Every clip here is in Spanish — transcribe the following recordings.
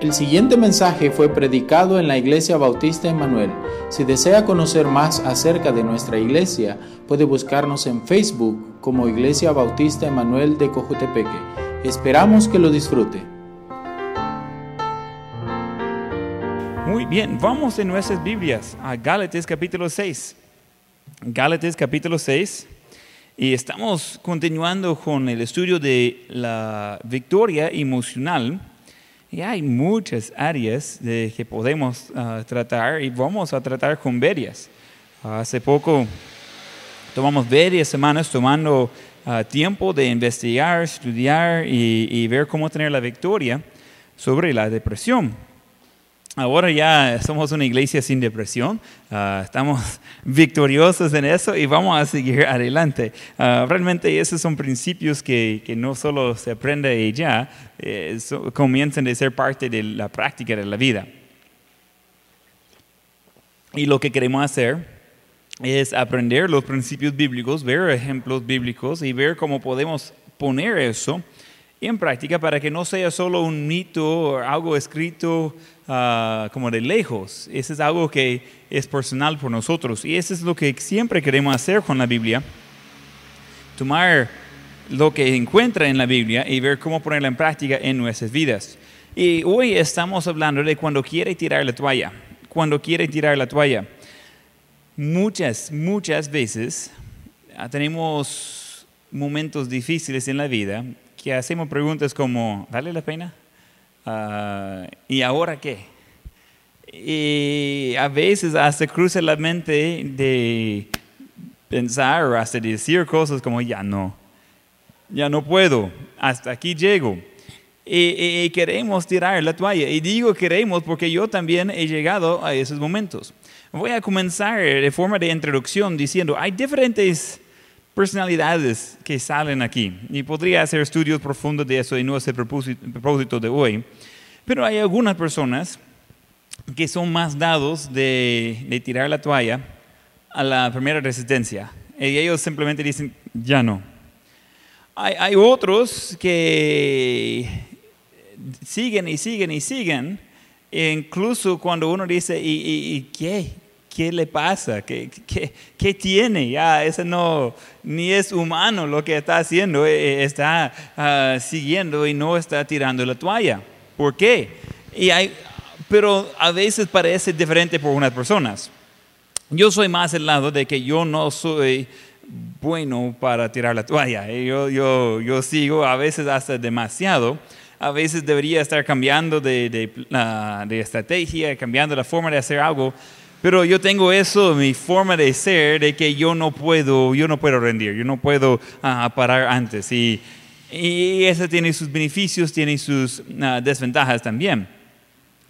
El siguiente mensaje fue predicado en la Iglesia Bautista Emanuel. Si desea conocer más acerca de nuestra iglesia, puede buscarnos en Facebook como Iglesia Bautista Emanuel de Cojutepeque. Esperamos que lo disfrute. Muy bien, vamos en nuestras Biblias a Gálatas capítulo 6. Gálatas capítulo 6. Y estamos continuando con el estudio de la victoria emocional y hay muchas áreas de que podemos ah, tratar y vamos a tratar con varias. hace poco tomamos varias semanas tomando ah, tiempo de investigar, estudiar y ver cómo tener la victoria sobre la depresión. Ahora ya somos una iglesia sin depresión, ah, estamos victoriosos en eso y vamos a seguir adelante. Ah, realmente esos son principios que, que, no solo se aprende y ya, eh, comienzan a ser parte de la práctica de la vida. Y lo que queremos hacer es aprender los principios bíblicos, ver ejemplos bíblicos y ver cómo podemos poner eso en práctica para que no sea solo un mito o algo escrito Ah, como de lejos. Eso es algo que es personal por nosotros. Y eso es lo que siempre queremos hacer con la Biblia. Tomar lo que encuentra en la Biblia y ver cómo ponerla en práctica en nuestras vidas. Y hoy estamos hablando de cuando quiere tirar la toalla. Cuando quiere tirar la toalla. Muchas, muchas veces ah, tenemos momentos difíciles en la vida que hacemos preguntas como, ¿vale la pena? Ah, ¿Y ahora qué? Y a veces hasta cruza la mente de pensar o hasta decir cosas como ya no, ya no puedo, hasta aquí llego. Y, queremos tirar la toalla. Y digo queremos porque yo también he llegado a esos momentos. Voy a comenzar de forma de introducción diciendo, hay diferentes personalidades que salen aquí. Y podría hacer estudios profundos de eso y no es el propósito de hoy. Pero hay algunas personas que son más dados de, tirar la toalla a la primera resistencia. Y ellos simplemente dicen, ya no. Hay, otros que siguen y siguen y siguen. E incluso cuando uno dice, ¿y, y qué? ¿Qué le pasa? ¿Qué, qué, tiene? Ya, eso no, ni es humano lo que está haciendo, eh, eh, está ah, siguiendo y no está tirando la toalla. ¿Por qué? Y hay, pero a veces parece diferente por unas personas. Yo soy más el lado de que yo no soy bueno para tirar la toalla. Yo, yo, yo sigo a veces hasta demasiado. A veces debería estar cambiando de, de, ah, de estrategia, cambiando la forma de hacer algo pero yo tengo eso, mi forma de ser, de que yo no puedo, yo no puedo rendir, yo no puedo ah, parar antes. Y, y, eso tiene sus beneficios, tiene sus ah, desventajas también.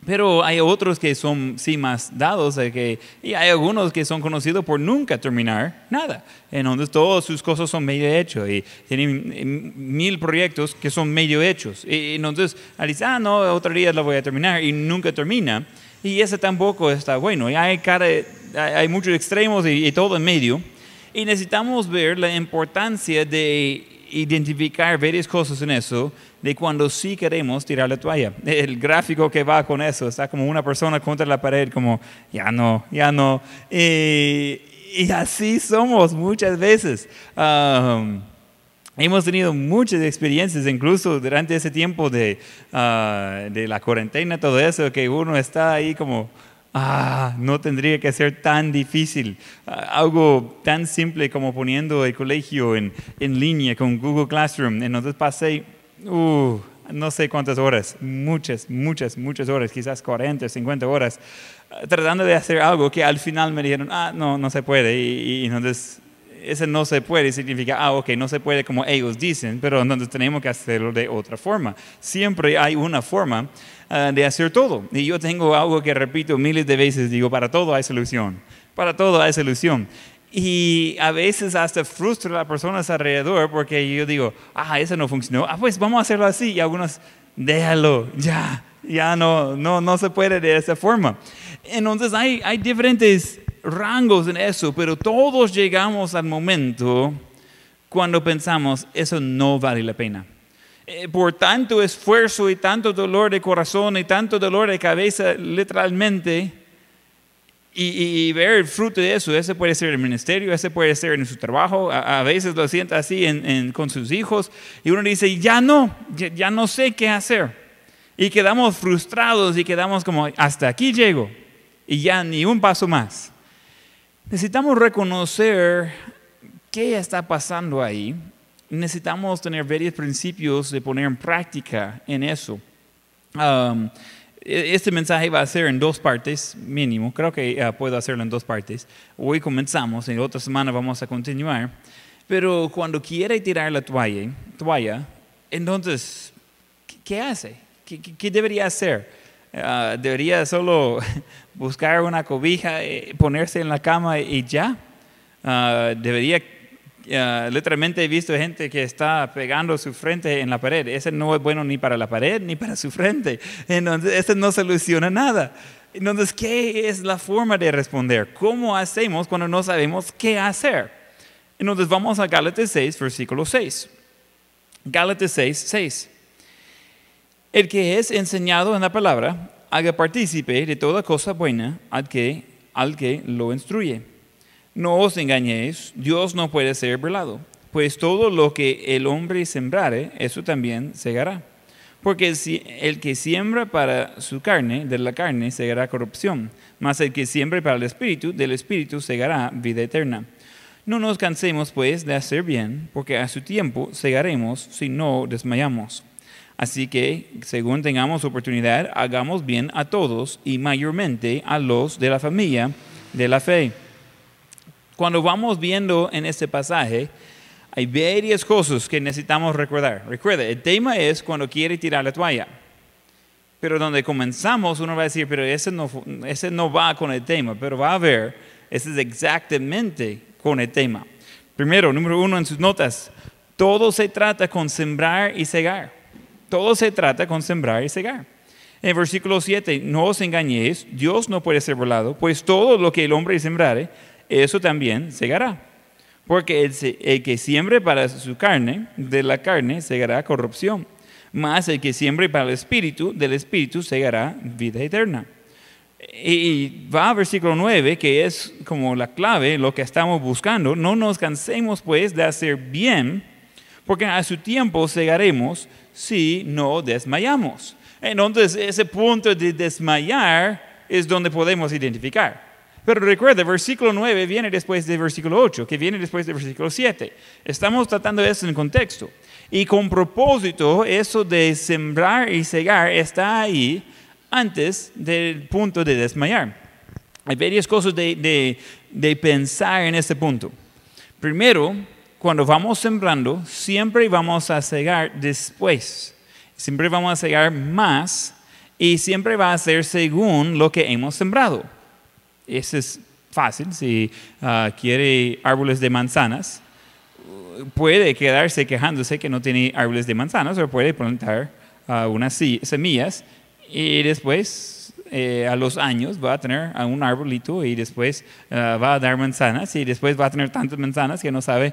Pero hay otros que son sí más dados, que, y hay algunos que son conocidos por nunca terminar nada. Entonces todas sus cosas son medio hechos y tienen eh, mil proyectos que son medio hechos. Y entonces, decir, ah, no, otro día lo voy a terminar y nunca termina. Y ese tampoco está bueno. Y hay, hay muchos extremos y, todo en medio. Y necesitamos ver la importancia de identificar varias cosas en eso, de cuando sí queremos tirar la toalla. El gráfico que va con eso está como una persona contra la pared, como, ya no, ya no. Y, así somos muchas veces. Um, Hemos tenido muchas experiencias, incluso durante ese tiempo de, ah, de la cuarentena, todo eso, que uno está ahí como, ah, no tendría que ser tan difícil. Ah, algo tan simple como poniendo el colegio en, en línea con Google Classroom. Entonces pasé, uh, no sé cuántas horas, muchas, muchas, muchas horas, quizás 40, 50 horas, ah, tratando de hacer algo que al final me dijeron, ah, no, no se puede. Y, y entonces ese no se puede significa, ah, ok, no se puede como ellos dicen, pero entonces tenemos que hacerlo de otra forma. Siempre hay una forma ah, de hacer todo. Y yo tengo algo que repito miles de veces, digo, para todo hay solución. Para todo hay solución. Y a veces hasta frustra a las personas alrededor porque yo digo, ah, eso no funcionó. Ah, pues vamos a hacerlo así. Y algunos, déjalo, ya, ya no, no, no se puede de esa forma. Entonces hay, hay diferentes rangos en eso, pero todos llegamos al momento cuando pensamos, eso no vale la pena. eh, por tanto esfuerzo y tanto dolor de corazón y tanto dolor de cabeza, literalmente, y, ver el fruto de eso, ese puede ser el ministerio, ese puede ser en su trabajo, a, veces lo siente así con sus hijos, y uno dice, ya no, ya, no sé qué hacer. Y quedamos frustrados y quedamos como, hasta aquí llego, y ya ni un paso más. Necesitamos reconocer qué está pasando ahí. Necesitamos tener varios principios de poner en práctica en eso. Um, e-, este mensaje va a ser en dos partes, mínimo. Creo que uh, puedo hacerlo en dos partes. Hoy comenzamos, en otra semana vamos a continuar. Pero cuando quiere tirar la toalla, toalla entonces, ¿qué hace? ¿Qué, debería hacer? Uh, ¿Debería solo buscar una cobija, eh, ponerse en la cama y ya? Uh, ¿Debería literalmente he visto gente que está pegando su frente en la pared. Ese no es bueno ni para la pared ni para su frente. Entonces, ese no soluciona nada. Entonces, ¿qué es la forma de responder? ¿Cómo hacemos cuando no sabemos qué hacer? Entonces, vamos a Gálatas 6, versículo 6. Gálatas 6, 6. El que es enseñado en la palabra, haga partícipe de toda cosa buena al que, al que lo instruye. No os engañéis, Dios no puede ser burlado, pues todo lo que el hombre sembrare, eso también segará. Porque el que siembra para su carne, de la carne segará corrupción, mas el que siembra para el espíritu, del espíritu segará vida eterna. No nos cansemos pues de hacer bien, porque a su tiempo segaremos si no desmayamos. Así que, según tengamos oportunidad, hagamos bien a todos y mayormente a los de la familia de la fe. Cuando vamos viendo en este pasaje, hay varias cosas que necesitamos recordar. Recuerda, el tema es cuando quiere tirar la toalla. Pero donde comenzamos, uno va a decir, pero ese no, ese no va con el tema, pero va a ver, ese es exactamente con el tema. Primero, número uno en sus notas, todo se trata con sembrar y cegar. Todo se trata con sembrar y cegar. En versículo 7, no os engañéis, Dios no puede ser burlado, pues todo lo que el hombre sembrare, eso también segará. Porque el, que siembre para su carne, de la carne segará corrupción. Mas el que siembre para el espíritu, del espíritu segará vida eterna. Y va a versículo 9, que es como la clave, lo que estamos buscando. No nos cansemos pues de hacer bien, porque a su tiempo segaremos si no desmayamos. Entonces ese punto de desmayar es donde podemos identificar. Pero recuerda, versículo 9 viene después del versículo 8, que viene después del versículo 7. Estamos tratando eso en contexto. Y con propósito, eso de sembrar y cegar está ahí antes del punto de desmayar. Hay varias cosas de, de pensar en este punto. Primero, cuando vamos sembrando, siempre vamos a cegar después. Siempre vamos a cegar más y siempre va a ser según lo que hemos sembrado. Eso es fácil. Si ah, quiere árboles de manzanas, puede quedarse quejándose que no tiene árboles de manzanas o puede plantar uh, unas semillas y después eh, a los años va a tener un arbolito y después ah, va a dar manzanas y después va a tener tantas manzanas que no sabe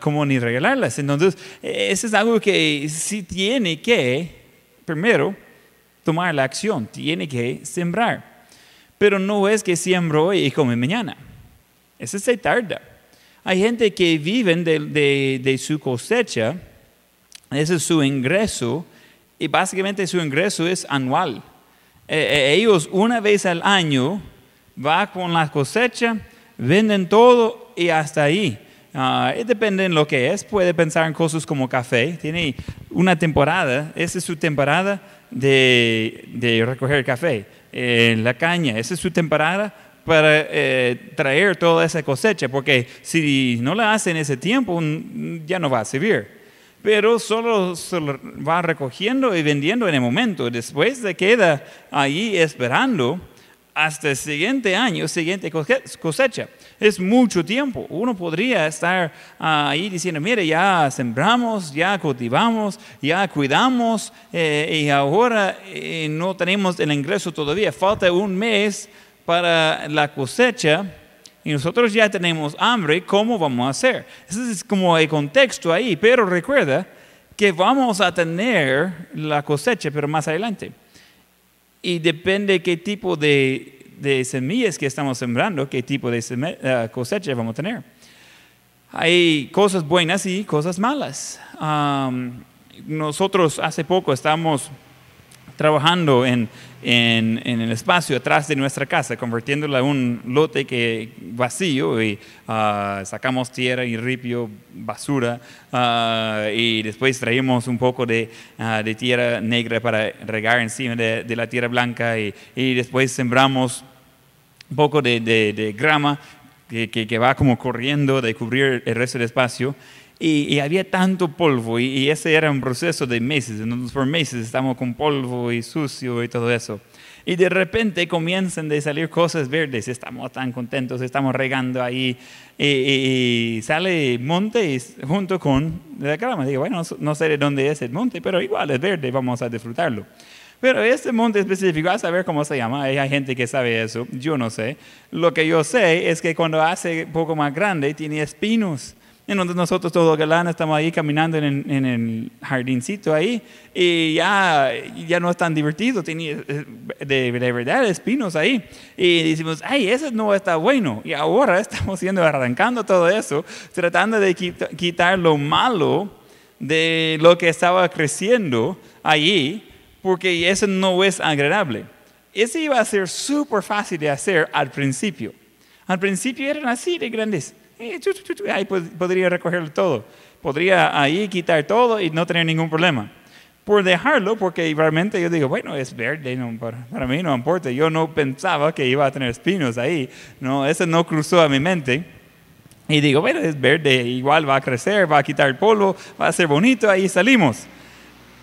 cómo ni regalarlas. Entonces, eso es algo que sí tiene que, primero, tomar la acción, tiene que sembrar. Pero no es que siembro hoy y come mañana. Eso se tarda. Hay gente que vive de, su cosecha, ese es su ingreso, y básicamente su ingreso es anual. E, e, ellos una vez al año van con la cosecha, venden todo y hasta ahí. Uh, depende de lo que es, puede pensar en cosas como café. Tiene una temporada, esa es su temporada de, de recoger café la caña. Esa es su temporada para eh, traer toda esa cosecha, porque si no la hace en ese tiempo, ya no va a servir. Pero solo se va recogiendo y vendiendo en el momento. Después se queda ahí esperando hasta el siguiente año, siguiente cosecha. Es mucho tiempo. Uno podría estar ahí diciendo, mire, ya sembramos, ya cultivamos, ya cuidamos eh, y ahora eh, no tenemos el ingreso todavía. Falta un mes para la cosecha y nosotros ya tenemos hambre. ¿Cómo vamos a hacer? Ese es como el contexto ahí. Pero recuerda que vamos a tener la cosecha, pero más adelante. Y depende qué tipo de, de semillas que estamos sembrando, qué tipo de eh, cosecha vamos a tener. Hay cosas buenas y cosas malas. Nosotros hace poco estamos trabajando en, en, en el espacio atrás de nuestra casa, convirtiéndola en un lote que vacío y ah, sacamos tierra y ripio, basura ah, y después traemos un poco de, ah, de tierra negra para regar encima de, de la tierra blanca y, y después sembramos un poco de, de- grama que, que- que va como corriendo de cubrir el resto del espacio. Y, y había tanto polvo y, y ese era un proceso de meses. Entonces por meses estamos con polvo y sucio y todo eso. Y de repente comienzan de salir cosas verdes. Estamos tan contentos, estamos regando ahí. Y, y- sale monte junto con la grama. Digo, bueno, no, sé de dónde es el monte, pero igual es verde, vamos a disfrutarlo. Pero este monte específico, a saber cómo se llama, hay gente que sabe eso, yo no sé. Lo que yo sé es que cuando hace poco más grande tiene espinos. Entonces nosotros todos galán estamos ahí caminando en, en el jardincito ahí y ya, ya no es tan divertido, tiene eh, de, de verdad espinos ahí. Y decimos, ay, eso no está bueno. Y ahora estamos yendo arrancando todo eso, tratando de quita- quitar lo malo de lo que estaba creciendo allí, porque eso no es agradable. Eso iba a ser súper fácil de hacer al principio. Al principio eran así de grandes. Ahí pod- podría recogerlo todo. Podría ahí quitar todo y no tener ningún problema. Por dejarlo, porque realmente yo digo, bueno, es verde, no, para, para mí no importa. Yo no pensaba que iba a tener espinos ahí. No, eso no cruzó a mi mente. Y digo, bueno, es verde, igual va a crecer, va a quitar el polvo, va a ser bonito, ahí salimos.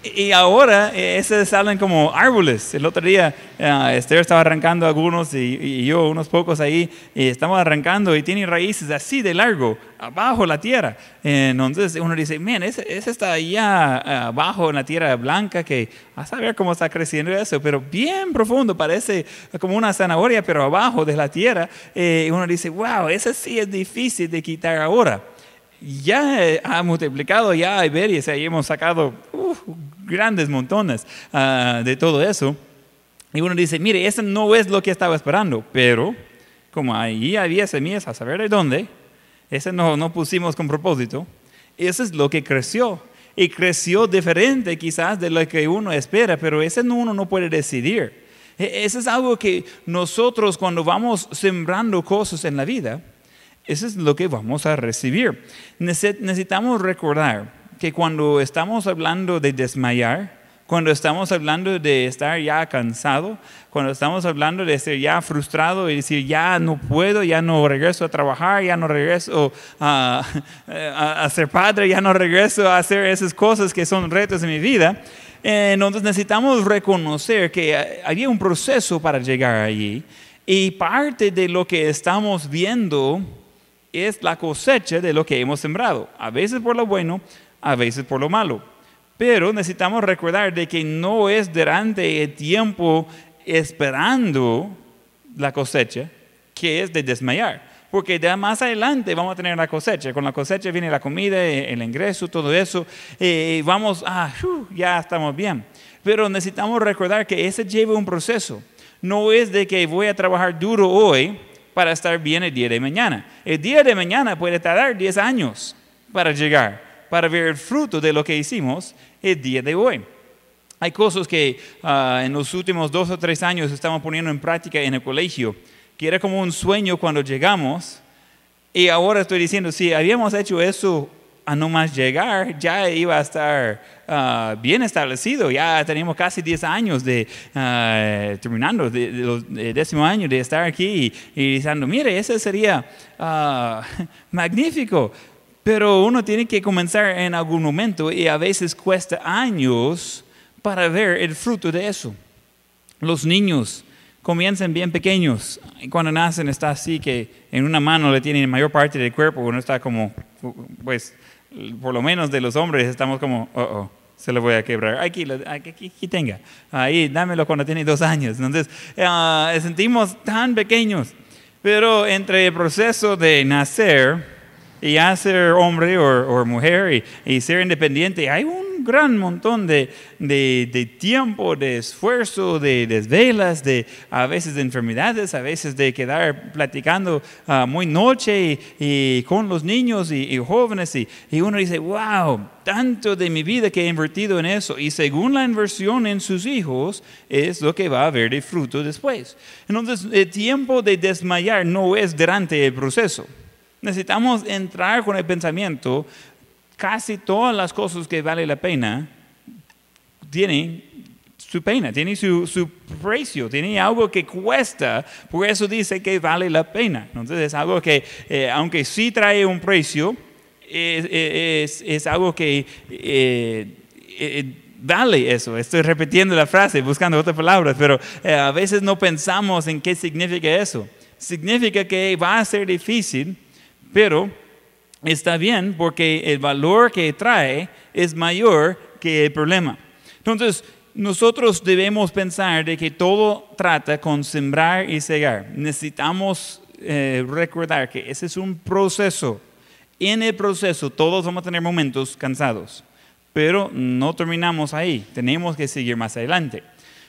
Y ahora eh, esos salen como árboles. El otro día eh, Esther estaba arrancando algunos y, y yo unos pocos ahí y estamos arrancando y tiene raíces así de largo, abajo la tierra. Eh, Entonces uno dice, man, ese, ese está allá eh, abajo en la tierra blanca que a saber cómo está creciendo eso, pero bien profundo, parece como una zanahoria, pero abajo de la tierra. Eh, uno dice, wow, ese sí es difícil de quitar ahora ya eh, ha multiplicado, ya hay ver, y hemos sacado uf, grandes montones ah, de todo eso. Y uno dice, mire, eso no es lo que estaba esperando, pero como ahí había semillas a saber de dónde, ese no, no pusimos con propósito, eso es lo que creció. Y creció diferente quizás de lo que uno espera, pero ese no, uno no puede decidir. E- Eso es algo que nosotros cuando vamos sembrando cosas en la vida, eso es lo que vamos a recibir. Nece- Necesitamos recordar que cuando estamos hablando de desmayar, cuando estamos hablando de estar ya cansado, cuando estamos hablando de ser ya frustrado y decir ya no puedo, ya no regreso a trabajar, ya no regreso a, a- ser padre, ya no regreso a hacer esas cosas que son retos en mi vida, eh, entonces necesitamos reconocer que había un proceso para llegar allí y parte de lo que estamos viendo es la cosecha de lo que hemos sembrado, a veces por lo bueno, a veces por lo malo. Pero necesitamos recordar de que no es durante el tiempo esperando la cosecha que es de desmayar. Porque de más adelante vamos a tener la cosecha. Con la cosecha viene la comida, el ingreso, todo eso. Eh, vamos, ah, ya estamos bien. Pero necesitamos recordar que ese lleva un proceso. No es de que voy a trabajar duro hoy para estar bien el día de mañana. El día de mañana puede tardar 10 años para llegar, para ver el fruto de lo que hicimos el día de hoy. Hay cosas que ah, en los últimos dos o tres años estamos poniendo en práctica en el colegio, que era como un sueño cuando llegamos, y ahora estoy diciendo, si habíamos hecho eso a no más llegar, ya iba a estar ah, bien establecido, ya teníamos casi 10 años de ah, terminando, de décimo año de estar aquí y, y diciendo, mire, ese sería ah, magnífico, pero uno tiene que comenzar en algún momento y a veces cuesta años para ver el fruto de eso. Los niños comienzan bien pequeños. Y cuando nacen está así que en una mano le tienen mayor parte del cuerpo, uno está como, pues, por lo menos de los hombres estamos como, oh, oh, se lo voy a quebrar. Aquí, aquí, aquí, tenga. Ahí, dámelo cuando tiene dos años. Entonces, ah, sentimos tan pequeños. Pero entre el proceso de nacer y ya ser hombre o mujer y, y ser independiente, hay un un gran montón de, de, de tiempo, de esfuerzo, de desvelas, de a veces de enfermedades, a veces de quedar platicando ah, muy noche y, y con los niños y, y jóvenes. Y, y uno dice, wow, tanto de mi vida que he invertido en eso. Y según la inversión en sus hijos, es lo que va a haber de fruto después. Entonces, el tiempo de desmayar no es durante el proceso. Necesitamos entrar con el pensamiento, casi todas las cosas que vale la pena tienen su pena, tienen su, precio, tienen algo que cuesta, por eso dice que vale la pena. Entonces es algo que, eh, aunque sí trae un precio, es, algo que eh, eh, vale eso. Estoy repitiendo la frase, buscando otras palabras, pero a veces no pensamos en qué significa eso. Significa que va a ser difícil, pero está bien porque el valor que trae es mayor que el problema. Entonces, nosotros debemos pensar de que todo trata con sembrar y cegar. Necesitamos eh, recordar que ese es un proceso. En el proceso todos vamos a tener momentos cansados, pero no terminamos ahí. Tenemos que seguir más adelante.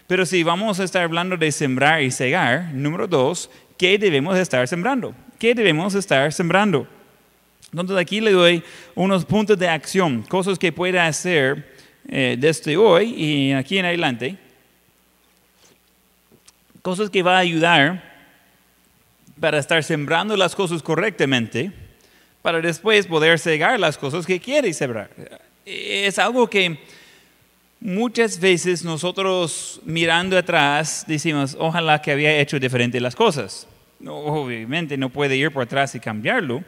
Pero si vamos a estar hablando de sembrar y cegar, número dos, ¿qué debemos estar sembrando? ¿Qué debemos estar sembrando? Entonces aquí le doy unos puntos de acción, cosas que puede hacer eh, desde hoy y aquí en adelante, cosas que va a ayudar para estar sembrando las cosas correctamente, para después poder cegar las cosas que quiere sembrar. Es algo que muchas veces nosotros mirando atrás decimos, ojalá que había hecho diferente las cosas. Obviamente no puede ir por atrás y cambiarlo,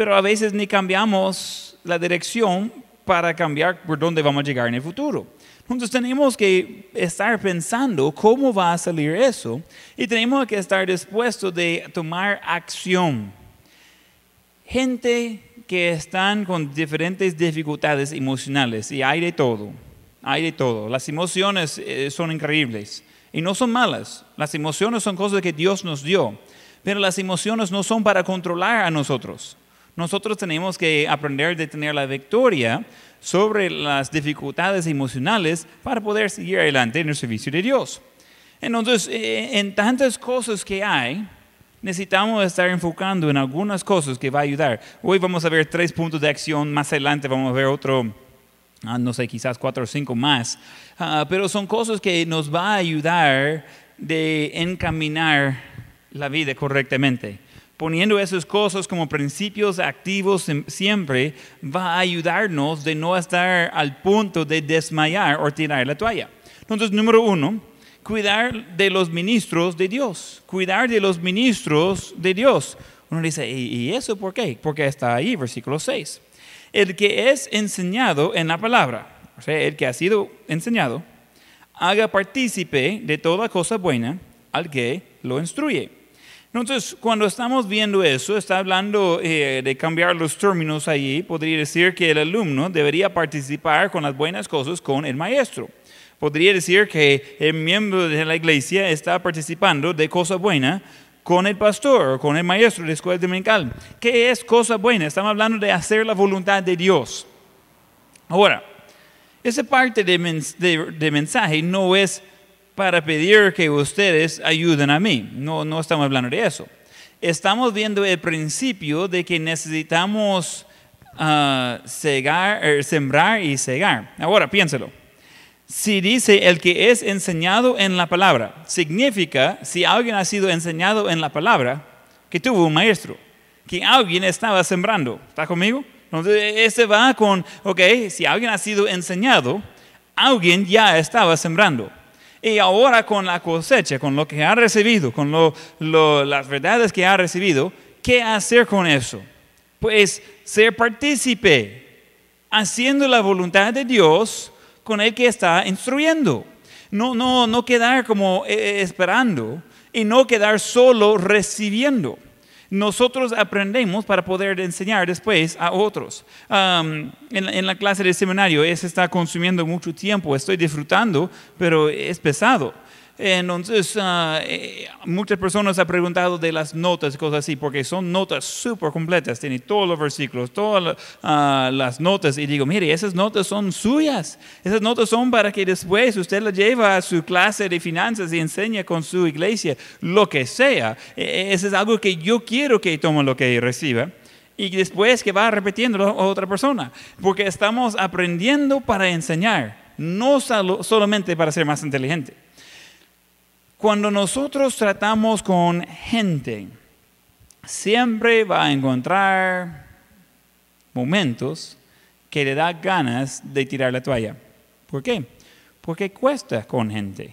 pero a veces ni cambiamos la dirección para cambiar por dónde vamos a llegar en el futuro. Entonces tenemos que estar pensando cómo va a salir eso y tenemos que estar dispuestos de tomar acción. Gente que están con diferentes dificultades emocionales y hay de todo, hay de todo. Las emociones eh, son increíbles y no son malas. Las emociones son cosas que Dios nos dio, pero las emociones no son para controlar a nosotros. Nosotros tenemos que aprender de tener la victoria sobre las dificultades emocionales para poder seguir adelante en el servicio de Dios. Entonces, eh, en tantas cosas que hay, necesitamos estar enfocando en algunas cosas que va a ayudar. Hoy vamos a ver tres puntos de acción, más adelante vamos a ver otro, ah, no sé, quizás cuatro o cinco más, ah, pero son cosas que nos va a ayudar de encaminar la vida correctamente poniendo esas cosas como principios activos siempre, va a ayudarnos de no estar al punto de desmayar o tirar la toalla. Entonces, número uno, cuidar de los ministros de Dios, cuidar de los ministros de Dios. Uno dice, ¿y eso por qué? Porque está ahí, versículo 6. El que es enseñado en la palabra, o sea, el que ha sido enseñado, haga partícipe de toda cosa buena al que lo instruye. Entonces, cuando estamos viendo eso, está hablando eh, de cambiar los términos allí, podría decir que el alumno debería participar con las buenas cosas con el maestro. Podría decir que el miembro de la iglesia está participando de cosa buena con el pastor con el maestro de la escuela dominical. ¿Qué es cosa buena? Estamos hablando de hacer la voluntad de Dios. Ahora, esa parte de, de mensaje no es para pedir que ustedes ayuden a mí. No, no estamos hablando de eso. Estamos viendo el principio de que necesitamos uh, sembrar y cegar. Ahora, piénselo. Si dice el que es enseñado en la palabra, significa si alguien ha sido enseñado en la palabra, que tuvo un maestro, que alguien estaba sembrando. ¿Está conmigo? Entonces, ese va con, ok, si alguien ha sido enseñado, alguien ya estaba sembrando. Y ahora con la cosecha, con lo que ha recibido, con las verdades que ha recibido, ¿qué hacer con eso? Pues ser partícipe, haciendo la voluntad de Dios con el que está instruyendo. No, no, no quedar como eh, esperando y no quedar solo recibiendo nosotros aprendemos para poder enseñar después a otros. en, la clase de seminario, eso está consumiendo mucho tiempo, estoy disfrutando, pero es pesado. Entonces, eh, muchas personas han preguntado de las notas, cosas así, porque son notas súper completas, tiene todos los versículos, todas ah, las notas, y digo, mire, esas notas son suyas, esas notas son para que después usted las lleva a su clase de finanzas y enseña con su iglesia, lo que sea. E, e, eso es algo que yo quiero que tome lo que reciba y después que va repitiéndolo a otra persona, porque estamos aprendiendo para enseñar, no solamente para ser más inteligente. Cuando nosotros tratamos con gente, siempre va a encontrar momentos que le da ganas de tirar la toalla. ¿Por qué? Porque cuesta con gente.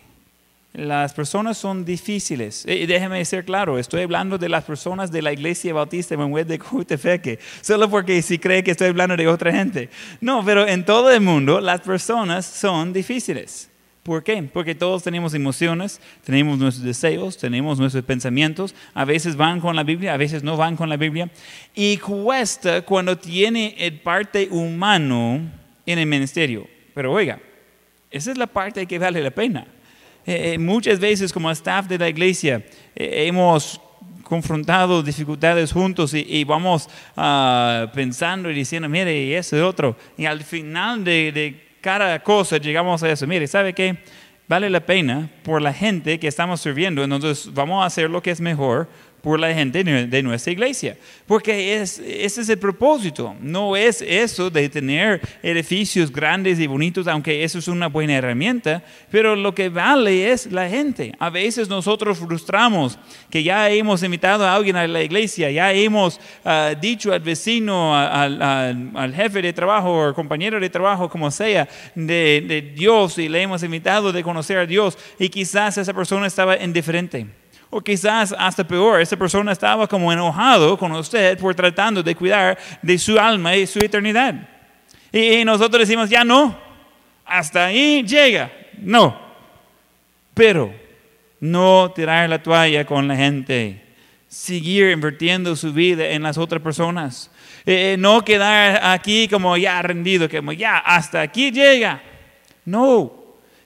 Las personas son difíciles. Y déjeme ser claro, estoy hablando de las personas de la Iglesia Bautista Manuel de Cutefeque, solo porque si cree que estoy hablando de otra gente. No, pero en todo el mundo las personas son difíciles. ¿Por qué? Porque todos tenemos emociones, tenemos nuestros deseos, tenemos nuestros pensamientos, a veces van con la Biblia, a veces no van con la Biblia, y cuesta cuando tiene el parte humano en el ministerio. Pero oiga, esa es la parte que vale la pena. Eh, eh, muchas veces como staff de la iglesia eh, hemos confrontado dificultades juntos y, vamos uh, pensando y diciendo, mire, y eso y otro. Y al final de, de cada cosa llegamos a eso. Mire, ¿sabe qué? Vale la pena por la gente que estamos sirviendo, entonces vamos a hacer lo que es mejor por la gente de nuestra iglesia. Porque es, ese es el propósito. No es eso de tener edificios grandes y bonitos, aunque eso es una buena herramienta, pero lo que vale es la gente. A veces nosotros frustramos que ya hemos invitado a alguien a la iglesia, ya hemos ah, dicho al vecino, al, jefe de trabajo o compañero de trabajo, como sea, de, de Dios y le hemos invitado de conocer a Dios y quizás esa persona estaba indiferente. O quizás hasta peor, esa persona estaba como enojado con usted por tratando de cuidar de su alma y su eternidad. Y nosotros decimos, ya no, hasta ahí llega. No. Pero no tirar la toalla con la gente. Seguir invirtiendo su vida en las otras personas. Eh, eh, no quedar aquí como ya rendido, como ya hasta aquí llega. No,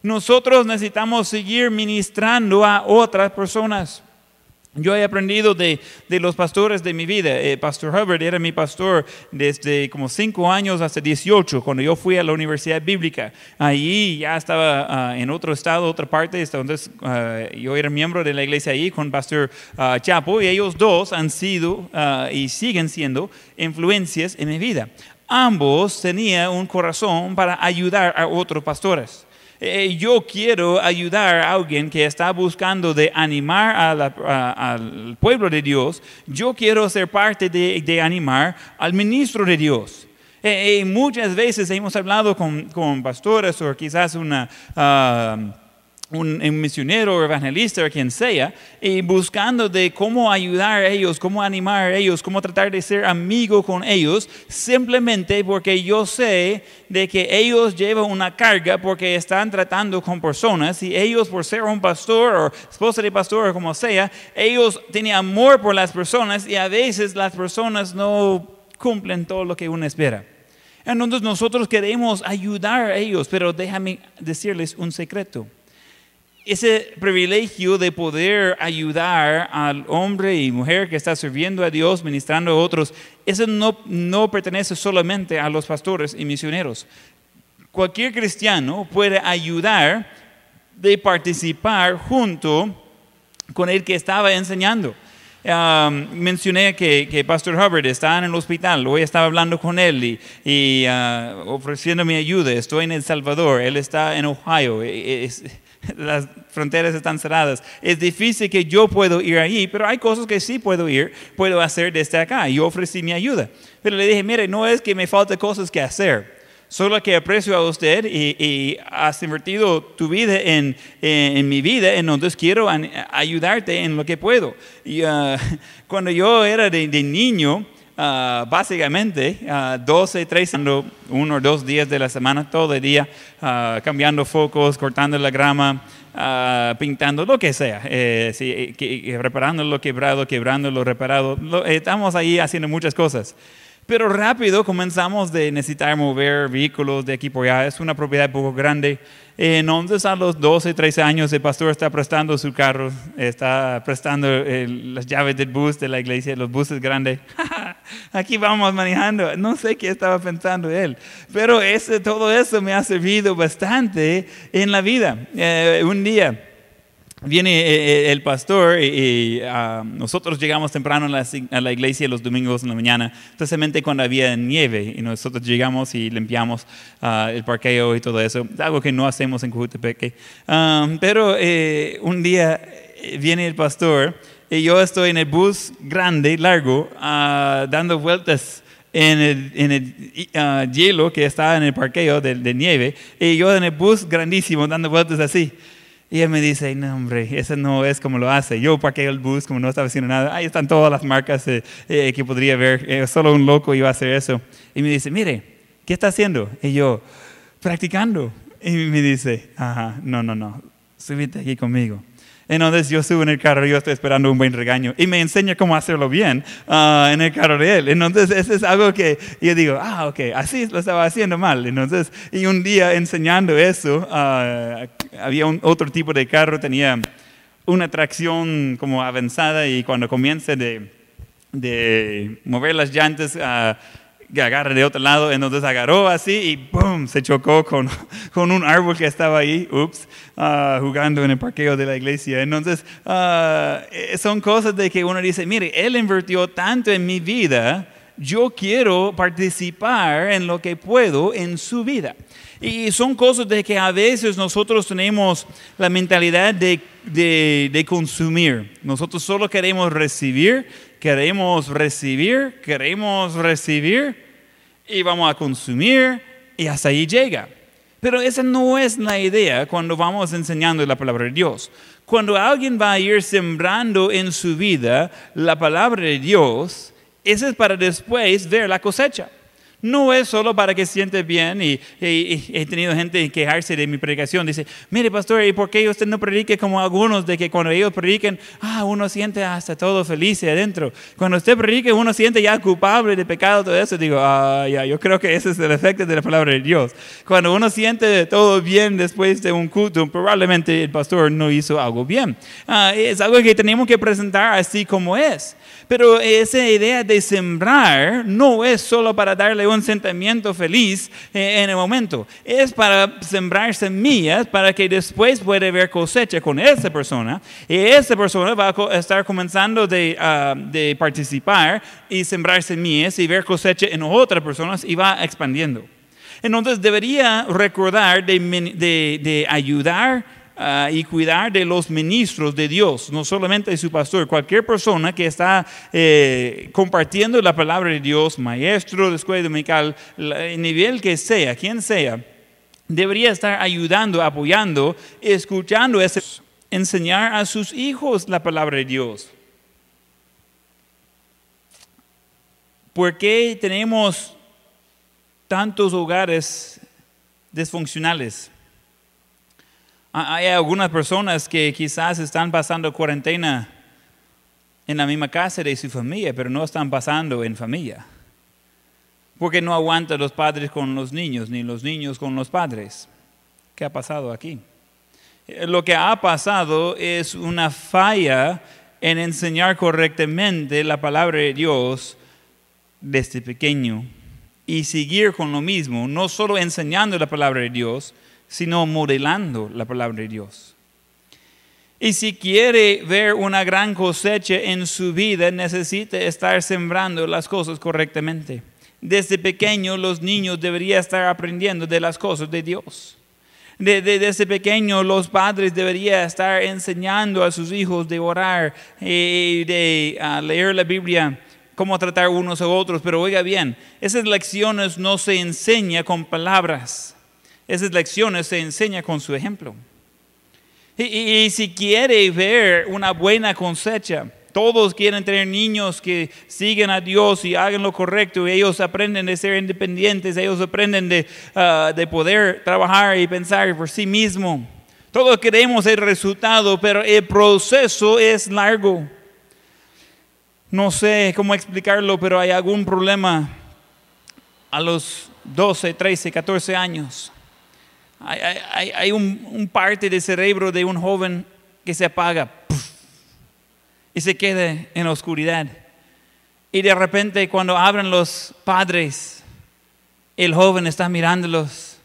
nosotros necesitamos seguir ministrando a otras personas. Yo he aprendido de, los pastores de mi vida. Eh, pastor Hubbard era mi pastor desde como 5 años hasta 18, cuando yo fui a la Universidad Bíblica. Allí ya estaba ah, en otro estado, otra parte. Entonces ah, yo era miembro de la iglesia ahí con Pastor uh, Chapo y ellos dos han sido y siguen siendo influencias en mi vida. Ambos tenían un corazón para ayudar a otros pastores. Yo quiero ayudar a alguien que está buscando de animar al pueblo de Dios, yo quiero ser parte de, animar al ministro de Dios. Muchas veces hemos hablado con, con pastores o quizás una... Ah, un, misionero o evangelista o quien sea, y buscando de cómo ayudar a ellos, cómo animar a ellos, cómo tratar de ser amigo con ellos, simplemente porque yo sé de que ellos llevan una carga porque están tratando con personas y ellos por ser un pastor o esposa de pastor o como sea, ellos tienen amor por las personas y a veces las personas no cumplen todo lo que uno espera. Entonces nosotros queremos ayudar a ellos, pero déjame decirles un secreto ese privilegio de poder ayudar al hombre y mujer que está sirviendo a Dios, ministrando a otros, eso no, no pertenece solamente a los pastores y misioneros. Cualquier cristiano puede ayudar de participar junto con el que estaba enseñando. mencioné que, que, Pastor Hubbard está en el hospital, hoy estaba hablando con él y, y uh, ofreciendo mi ayuda. Estoy en El Salvador, él está en Ohio. Es, las fronteras están cerradas. Es difícil que yo puedo ir ahí, pero hay cosas que sí puedo ir, puedo hacer desde acá. Yo ofrecí mi ayuda. Pero le dije, mire, no es que me falta cosas que hacer, solo que aprecio a usted y, has invertido tu vida en, en, mi vida, entonces quiero ayudarte en lo que puedo. Y uh, cuando yo era de, niño, Uh, básicamente uh, 12, 13, uno o dos días de la semana, todo el día, uh, cambiando focos, cortando la grama, uh, pintando, lo que sea, eh, eh, reparando lo quebrado, quebrando lo reparado. estamos ahí haciendo muchas cosas. Pero rápido comenzamos de necesitar mover vehículos de aquí por allá. Es una propiedad poco grande. Entonces a los 12, 13 años el pastor está prestando su carro, está prestando eh, las llaves del bus de la iglesia, los buses grandes. Aquí vamos manejando. No sé qué estaba pensando él, pero ese, todo eso me ha servido bastante en la vida. Eh, un día viene eh, eh, el pastor y, ah, nosotros llegamos temprano a la, iglesia los domingos en la mañana, especialmente cuando había nieve y nosotros llegamos y limpiamos ah, el parqueo y todo eso, algo que no hacemos en Cojutepeque. Ah, pero eh, un día viene el pastor y yo estoy en el bus grande, largo, dando vueltas en el, en el hielo que está en el parqueo de, de nieve y yo en el bus grandísimo dando vueltas así. Y él me dice, no hombre, eso no es como lo hace. Yo parqué el bus como no estaba haciendo nada. Ahí están todas las marcas eh, eh, que podría ver. Eh, solo un loco iba a hacer eso. Y me dice, mire, ¿qué está haciendo? Y yo, practicando. Y me dice, ajá, no, no, no, subite aquí conmigo. Entonces yo subo en el carro, yo estoy esperando un buen regaño y me enseña cómo hacerlo bien ah, en el carro de él. Entonces eso es algo que yo digo, ah, ok, así lo estaba haciendo mal. Entonces, y un día enseñando eso, uh, había un, otro tipo de carro, tenía una tracción como avanzada y cuando comienza de, de mover las llantas, uh, agarra de otro lado, entonces agarró así y ¡pum! se chocó con, con un árbol que estaba ahí, ups, uh, jugando en el parqueo de la iglesia. Entonces, uh, son cosas de que uno dice, mire, él invirtió tanto en mi vida, yo quiero participar en lo que puedo en su vida. Y son cosas de que a veces nosotros tenemos la mentalidad de, de consumir. Nosotros solo queremos recibir queremos recibir, queremos recibir y vamos a consumir y hasta ahí llega. Pero esa no es la idea cuando vamos enseñando la palabra de Dios. Cuando alguien va a ir sembrando en su vida la palabra de Dios, eso es para después ver la cosecha. No es solo para que siente bien y, he tenido gente quejarse de mi predicación. Dice, mire pastor, ¿y por qué usted no predique como algunos de que cuando ellos prediquen, ah, uno siente hasta todo feliz adentro? Cuando usted predique, uno siente ya culpable de pecado, todo eso. Digo, ah, ya, yo creo que ese es el efecto de la palabra de Dios. Cuando uno siente todo bien después de un culto, probablemente el pastor no hizo algo bien. Ah, es algo que tenemos que presentar así como es. Pero esa idea de sembrar no es solo para darle un sentimiento feliz eh, en el momento, es para sembrar semillas para que después pueda haber cosecha con esa persona y esa persona va a estar comenzando de, ah, de participar y sembrar semillas y ver cosecha en otras personas y va expandiendo. Entonces debería recordar de, de, de ayudar Ah, y cuidar de los ministros de Dios, no solamente de su pastor, cualquier persona que está eh, compartiendo la palabra de Dios, maestro de escuela dominical, el nivel que sea, quien sea, debería estar ayudando, apoyando, escuchando, ese, enseñar a sus hijos la palabra de Dios. ¿Por qué tenemos tantos hogares disfuncionales? Hay algunas personas que quizás están pasando cuarentena en la misma casa de su familia, pero no están pasando en familia. Porque no aguantan los padres con los niños, ni los niños con los padres. ¿Qué ha pasado aquí? Lo que ha pasado es una falla en enseñar correctamente la palabra de Dios desde pequeño y seguir con lo mismo, no solo enseñando la palabra de Dios, sino modelando la palabra de Dios. Y si quiere ver una gran cosecha en su vida, necesita estar sembrando las cosas correctamente. Desde pequeño los niños deberían estar aprendiendo de las cosas de Dios. desde pequeño los padres deberían estar enseñando a sus hijos de orar y de leer la Biblia, cómo tratar unos a otros. Pero oiga bien, esas lecciones no se enseñan con palabras esas lecciones se enseña con su ejemplo. Y, si quiere ver una buena cosecha, todos quieren tener niños que siguen a Dios y hagan lo correcto. Ellos aprenden de ser independientes, ellos aprenden de, ah, de poder trabajar y pensar por sí mismos. Todos queremos el resultado, pero el proceso es largo. No sé cómo explicarlo, pero hay algún problema a los 12, 13, 14 años, hay, hay, hay un, un, parte del cerebro de un joven que se apaga puff, y se queda en la oscuridad. Y de repente cuando abren los padres, el joven está mirándolos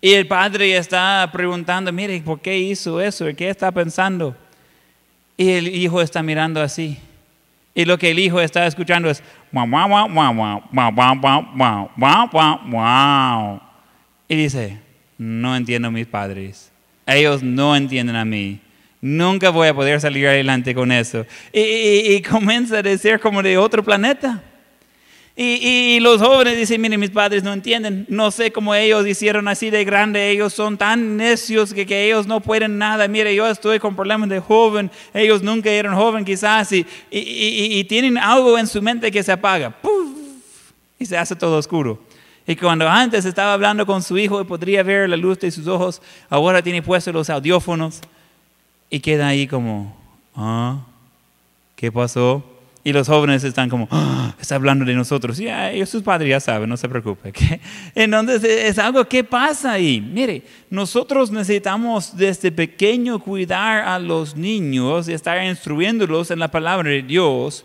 y el padre está preguntando, mire, ¿por qué hizo eso? ¿Qué está pensando? Y el hijo está mirando así. Y lo que el hijo está escuchando es wow, wow, wow, wow, wow, wow, wow, wow, wow, wow, wow. Y dice, no entiendo a mis padres. Ellos no entienden a mí. Nunca voy a poder salir adelante con eso. Y, y, comienza a ser como de otro planeta. Y, los jóvenes dicen, miren, mis padres no entienden, no sé cómo ellos hicieron así de grande, ellos son tan necios que, ellos no pueden nada, mire, yo estoy con problemas de joven, ellos nunca eran joven quizás, y, y, tienen algo en su mente que se apaga, ¡puf! y se hace todo oscuro. Y cuando antes estaba hablando con su hijo y podría ver la luz de sus ojos, ahora tiene puestos los audiófonos y queda ahí como, ¿ah? ¿Qué pasó? Y los jóvenes están como, oh, está hablando de nosotros. Y sus padres ya saben, no se preocupe. Entonces es algo que pasa ahí. Mire, nosotros necesitamos desde pequeño cuidar a los niños y estar instruyéndolos en la palabra de Dios.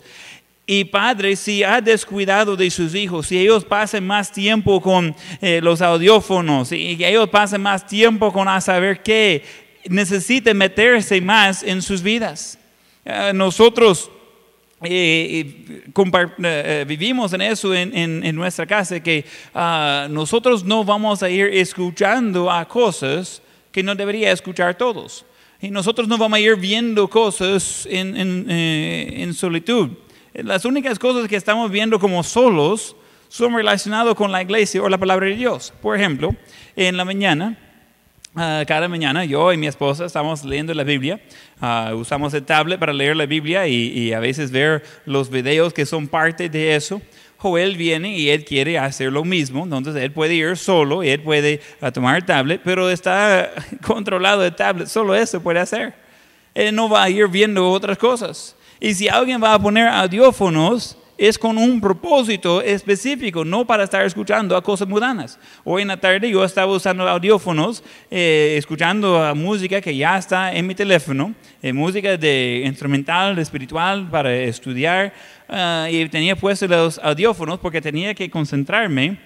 Y padre, si ha descuidado de sus hijos, si ellos pasan más tiempo con eh, los audiófonos y ellos pasan más tiempo con a saber qué, necesita meterse más en sus vidas. Uh, nosotros eh, eh, vivimos en eso en, en, en nuestra casa, que uh, nosotros no vamos a ir escuchando a cosas que no debería escuchar todos. Y nosotros no vamos a ir viendo cosas en, eh, en solitud. Las únicas cosas que estamos viendo como solos son relacionadas con la iglesia o la palabra de Dios. Por ejemplo, en la mañana Uh, cada mañana yo y mi esposa estamos leyendo la Biblia. Uh, usamos el tablet para leer la Biblia y, a veces ver los videos que son parte de eso. Joel viene y él quiere hacer lo mismo, entonces él puede ir solo él puede uh, tomar el tablet, pero está controlado el tablet, solo eso puede hacer. Él no va a ir viendo otras cosas. Y si alguien va a poner audiófonos, es con un propósito específico, no para estar escuchando a cosas mudanas. Hoy en la tarde yo estaba usando audiófonos, eh, escuchando música que ya está en mi teléfono, eh, música de instrumental, de espiritual para estudiar, uh, y tenía puestos los audiófonos porque tenía que concentrarme.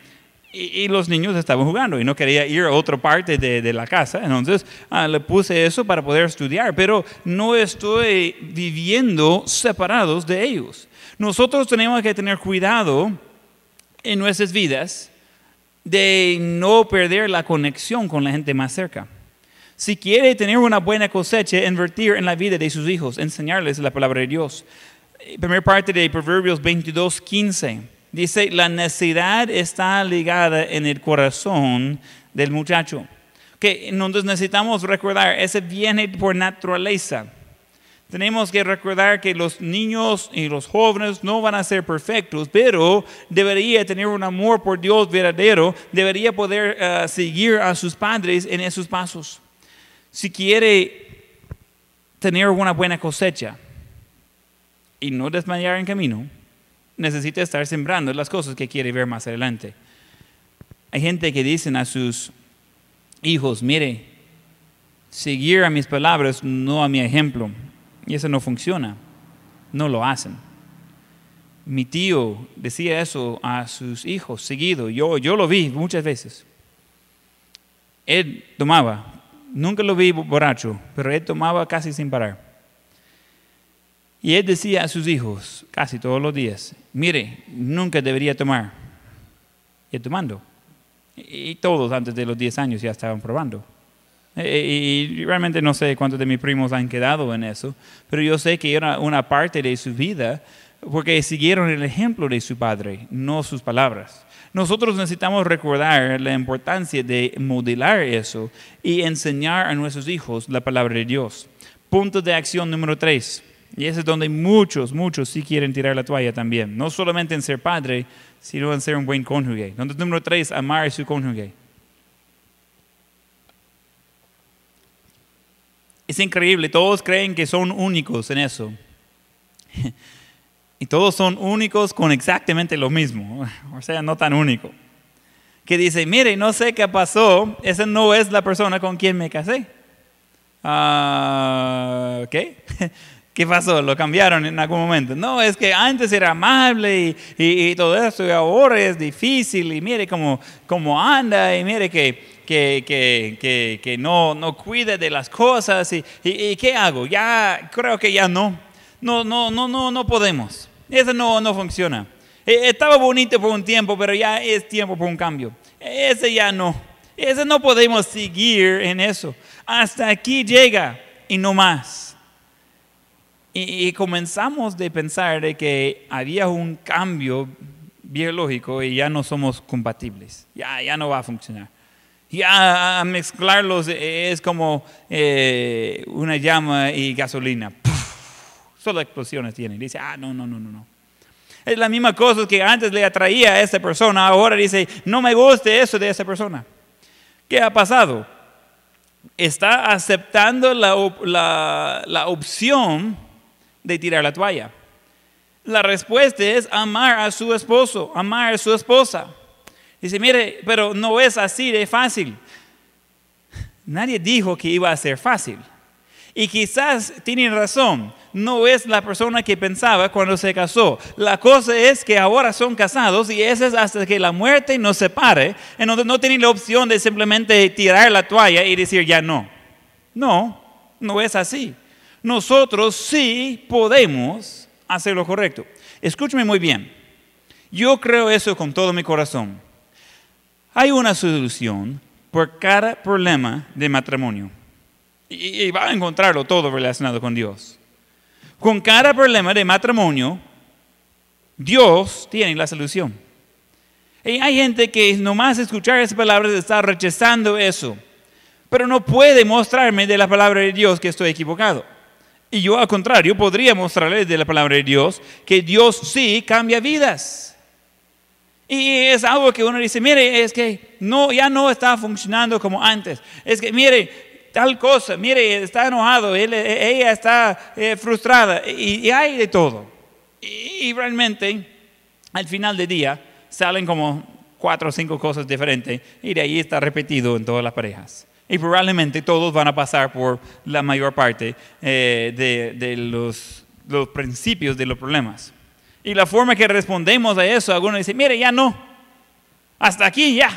Y, y, los niños estaban jugando y no quería ir a otra parte de, de la casa. Entonces uh, le puse eso para poder estudiar, pero no estoy viviendo separados de ellos. Nosotros tenemos que tener cuidado en nuestras vidas de no perder la conexión con la gente más cerca. Si quiere tener una buena cosecha, invertir en la vida de sus hijos, enseñarles la palabra de Dios. Primera parte de Proverbios 22, 15. Dice, la necesidad está ligada en el corazón del muchacho. Que entonces necesitamos recordar, ese viene por naturaleza. Tenemos que recordar que los niños y los jóvenes no van a ser perfectos, pero debería tener un amor por Dios verdadero, debería poder uh, seguir a sus padres en esos pasos. Si quiere tener una buena cosecha y no desmayar en camino, necesita estar sembrando las cosas que quiere ver más adelante. Hay gente que dicen a sus hijos, mire, seguir a mis palabras, no a mi ejemplo. Y eso no funciona. No lo hacen. Mi tío decía eso a sus hijos seguido. Yo, yo lo vi muchas veces. Él tomaba. Nunca lo vi borracho, pero él tomaba casi sin parar. Y él decía a sus hijos casi todos los días, mire, nunca debería tomar. Y tomando. Y todos antes de los 10 años ya estaban probando. Eh, y realmente no sé cuántos de mis primos han quedado en eso, pero yo sé que era una parte de su vida porque siguieron el ejemplo de su padre, no sus palabras. Nosotros necesitamos recordar la importancia de modelar eso y enseñar a nuestros hijos la palabra de Dios. Punto de acción número tres. Y ese es donde muchos, muchos sí quieren tirar la toalla también. No solamente en ser padre, sino en ser un buen cónyuge. Entonces, número tres, amar a su cónyuge. Es increíble, todos creen que son únicos en eso. Y todos son únicos con exactamente lo mismo, o sea, no tan único. que dice, mire, no sé qué pasó, esa no es la persona con quien me casé. Ah, ¿Qué? ¿Qué pasó? ¿Lo cambiaron en algún momento? No, es que antes era amable y, todo eso, y ahora es difícil, y mire cómo, cómo anda, y mire que, que, que, que no, no cuida de las cosas, y, y, ¿qué hago? Ya creo que ya no. No, no, no, no, no podemos. Eso no, no funciona. E, estaba bonito por un tiempo, pero ya es tiempo por un cambio. Ese ya no. Ese no podemos seguir en eso. Hasta aquí llega y no más. Y, comenzamos de pensar de que había un cambio biológico y ya no somos compatibles. Ya, ya no va a funcionar. Ya mezclarlos es como eh, una llama y gasolina. Solo explosiones tiene. Dice, ah, no, no, no, no, no. Es la misma cosa que antes le atraía a esa persona, ahora dice, no me guste eso de esa persona. ¿Qué ha pasado? Está aceptando la, la opción de tirar la toalla. La respuesta es amar a su esposo, amar a su esposa. Dice, mire, pero no es así de fácil. Nadie dijo que iba a ser fácil. Y quizás tienen razón, no es la persona que pensaba cuando se casó. La cosa es que ahora son casados y eso es hasta que la muerte nos separe, en donde no tienen la opción de simplemente tirar la toalla y decir ya no. No, no es así nosotros sí podemos hacer lo correcto. Escúchame muy bien. Yo creo eso con todo mi corazón. Hay una solución por cada problema de matrimonio. Y, va a encontrarlo todo relacionado con Dios. Con cada problema de matrimonio, Dios tiene la solución. Y hay gente que nomás escuchar esas palabras está rechazando eso. Pero no puede mostrarme de la palabra de Dios que estoy equivocado. Yo al contrario podría mostrarles de la palabra de Dios que Dios sí cambia vidas. Y es algo que uno dice, mire, es que no, ya no está funcionando como antes. Es que, mire, tal cosa, mire, está enojado, ella está eh, frustrada y, hay de todo. Y, y, realmente, al final del día, salen como cuatro o cinco cosas diferentes y de ahí está repetido en todas las parejas. Y probablemente todos van a pasar por la mayor parte eh, de, los, principios de los problemas. Y la forma que respondemos a eso, algunos dicen, mire, ya no, hasta aquí ya.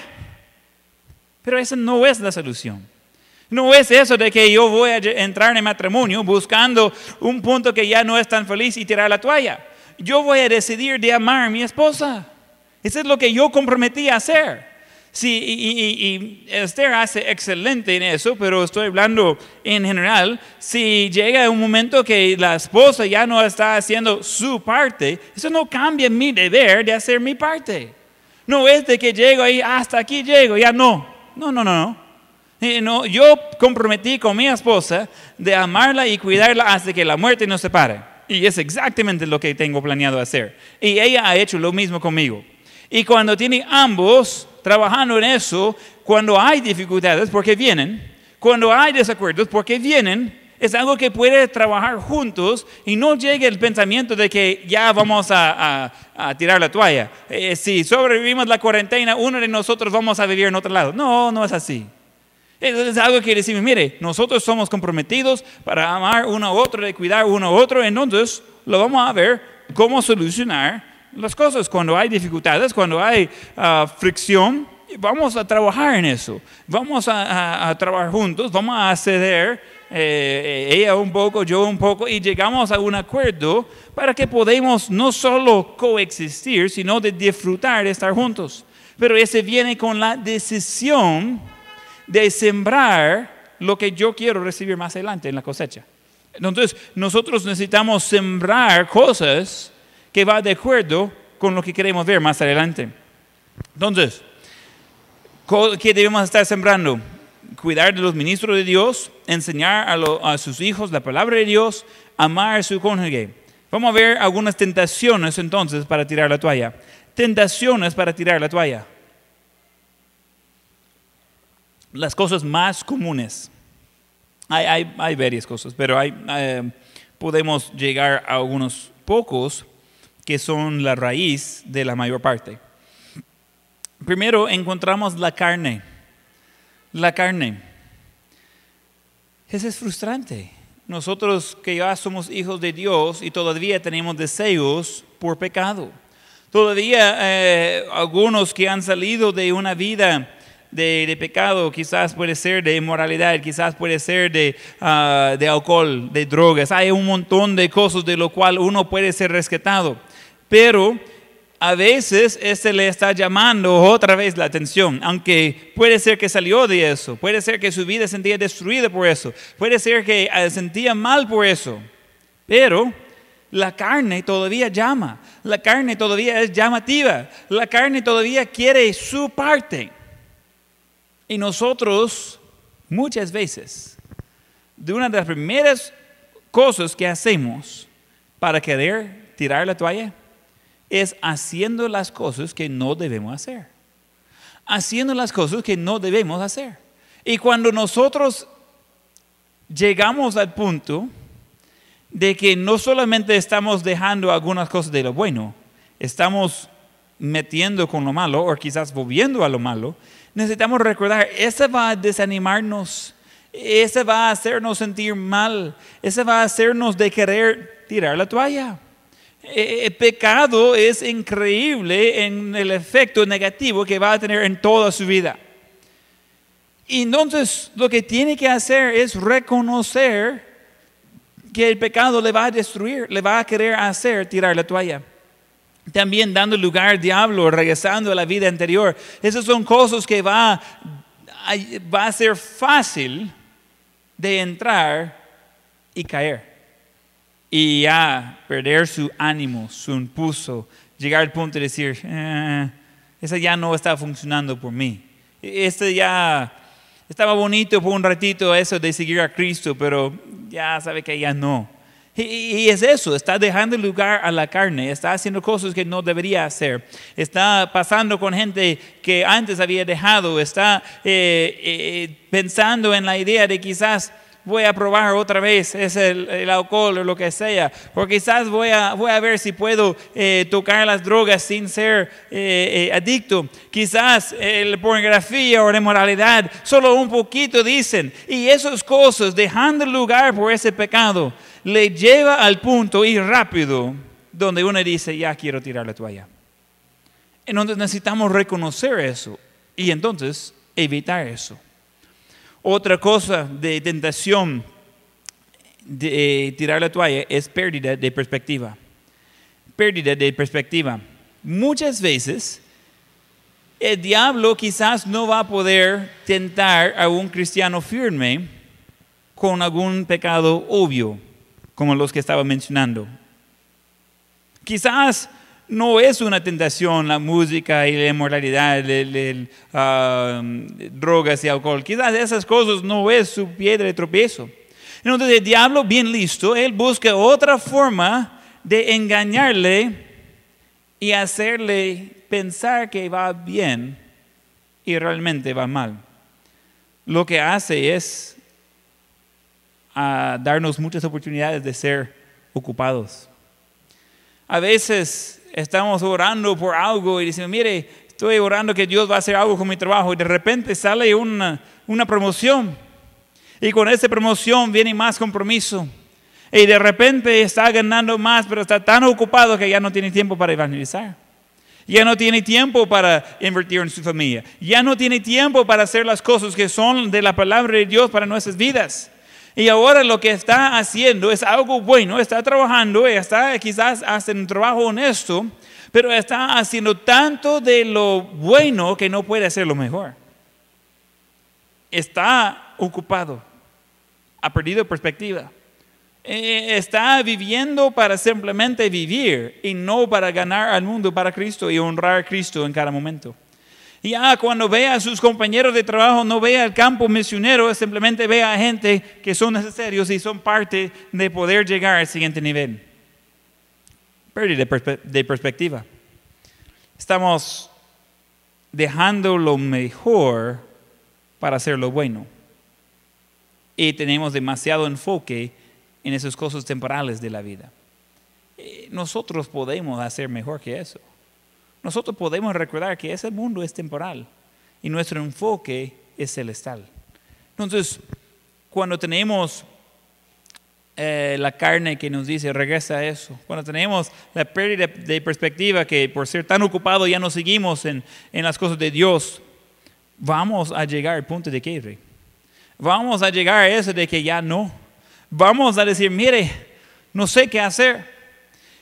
Pero esa no es la solución. No es eso de que yo voy a entrar en matrimonio buscando un punto que ya no es tan feliz y tirar la toalla. Yo voy a decidir de amar a mi esposa. Eso es lo que yo comprometí a hacer. Sí, y, Esther hace excelente en eso, pero estoy hablando en general. Si llega un momento que la esposa ya no está haciendo su parte, eso no cambia mi deber de hacer mi parte. No es de que llego ahí, hasta aquí llego, ya no. No, no, no, no. no yo comprometí con mi esposa de amarla y cuidarla hasta que la muerte nos separe. Y es exactamente lo que tengo planeado hacer. Y ella ha hecho lo mismo conmigo. Y cuando tiene ambos trabajando en eso, cuando hay dificultades, porque vienen, cuando hay desacuerdos, porque vienen, es algo que puede trabajar juntos y no llegue el pensamiento de que ya vamos a, tirar la toalla. Eh, si sobrevivimos la cuarentena, uno de nosotros vamos a vivir en otro lado. No, no es así. Es, algo que decimos, mire, nosotros somos comprometidos para amar uno a otro, de cuidar uno a otro, entonces lo vamos a ver cómo solucionar las cosas, cuando hay dificultades, cuando hay ah, fricción, vamos a trabajar en eso. Vamos a, trabajar juntos, vamos a ceder, eh, ella un poco, yo un poco, y llegamos a un acuerdo para que podamos no solo coexistir, sino disfrutar de estar juntos. Pero ese viene con la decisión de sembrar lo que yo quiero recibir más adelante en la cosecha. Entonces, nosotros necesitamos sembrar cosas que va de acuerdo con lo que queremos ver más adelante. Entonces, ¿qué debemos estar sembrando? Cuidar de los ministros de Dios, enseñar a, sus hijos la palabra de Dios, amar a su cónyuge. Vamos a ver algunas tentaciones entonces para tirar la toalla. Tentaciones para tirar la toalla. Las cosas más comunes. Hay, varias cosas, pero eh, podemos llegar a algunos pocos que son la raíz de la mayor parte. Primero encontramos la carne. La carne. Eso es frustrante. Nosotros que ya somos hijos de Dios y todavía tenemos deseos por pecado. Todavía eh, algunos que han salido de una vida de, pecado, quizás puede ser de inmoralidad, quizás puede ser ah, de alcohol, de drogas. Hay un montón de cosas de lo cual uno puede ser rescatado. Pero a veces este le está llamando otra vez la atención, aunque puede ser que salió de eso, puede ser que su vida se sentía destruida por eso, puede ser que eh, sentía mal por eso, pero la carne todavía llama, la carne todavía es llamativa, la carne todavía quiere su parte. Y nosotros muchas veces, de una de las primeras cosas que hacemos para querer tirar la toalla, es haciendo las cosas que no debemos hacer. Haciendo las cosas que no debemos hacer. Y cuando nosotros llegamos al punto de que no solamente estamos dejando algunas cosas de lo bueno, estamos metiendo con lo malo o quizás volviendo a lo malo, necesitamos recordar, eso va a desanimarnos, eso va a hacernos sentir mal, eso va a hacernos de querer tirar la toalla. El eh, eh, pecado es increíble en el efecto negativo que va a tener en toda su vida. Y entonces lo que tiene que hacer es reconocer que el pecado le va a destruir, le va a querer hacer tirar la toalla. También dando lugar al diablo, regresando a la vida anterior. Esas son cosas que va, va a ser fácil de entrar y caer y ya perder su ánimo, su impulso, llegar al punto de decir, eh, eso ya no está funcionando por mí. Este ya estaba bonito por un ratito eso de seguir a Cristo, pero ya sabe que ya no. Y, es eso, está dejando lugar a la carne, está haciendo cosas que no debería hacer, está pasando con gente que antes había dejado, está eh, eh, pensando en la idea de quizás voy a probar otra vez es el, alcohol o lo que sea, o quizás voy a, voy a ver si puedo eh, tocar las drogas sin ser eh, eh, adicto, quizás la pornografía o la inmoralidad, solo un poquito dicen, y esas cosas, dejando lugar por ese pecado, le lleva al punto y rápido donde uno dice, ya quiero tirar la toalla. Entonces necesitamos reconocer eso y entonces evitar eso. Otra cosa de tentación de eh, tirar la toalla es pérdida de perspectiva. Pérdida de perspectiva. Muchas veces el diablo quizás no va a poder tentar a un cristiano firme con algún pecado obvio, como los que estaba mencionando. Quizás no es una tentación la música y la inmoralidad, ah, drogas y alcohol. Quizás esas cosas no es su piedra de tropiezo. Entonces el diablo, bien listo, él busca otra forma de engañarle y hacerle pensar que va bien y realmente va mal. Lo que hace es ah, darnos muchas oportunidades de ser ocupados. A veces estamos orando por algo y decimos, mire, estoy orando que Dios va a hacer algo con mi trabajo y de repente sale una, una promoción y con esa promoción viene más compromiso y de repente está ganando más, pero está tan ocupado que ya no tiene tiempo para evangelizar. Ya no tiene tiempo para invertir en su familia. Ya no tiene tiempo para hacer las cosas que son de la palabra de Dios para nuestras vidas. Y ahora lo que está haciendo es algo bueno, está trabajando, está quizás haciendo un trabajo honesto, pero está haciendo tanto de lo bueno que no puede hacer lo mejor. Está ocupado, ha perdido perspectiva. Eh, está viviendo para simplemente vivir y no para ganar al mundo para Cristo y honrar a Cristo en cada momento. Y ya cuando vea a sus compañeros de trabajo, no vea el campo misionero, simplemente vea a gente que son necesarios y son parte de poder llegar al siguiente nivel. Pérdida de perspectiva. Estamos dejando lo mejor para hacer lo bueno. Y tenemos demasiado enfoque en esas cosas temporales de la vida. Eh, nosotros podemos hacer mejor que eso. Nosotros podemos recordar que ese mundo es temporal y nuestro enfoque es celestial. Entonces, cuando tenemos eh, la carne que nos dice regresa a eso, cuando tenemos la pérdida de perspectiva que por ser tan ocupado ya no seguimos en, en las cosas de Dios, vamos a llegar al punto de quiebre. Vamos a llegar a eso de que ya no. Vamos a decir, mire, no sé qué hacer.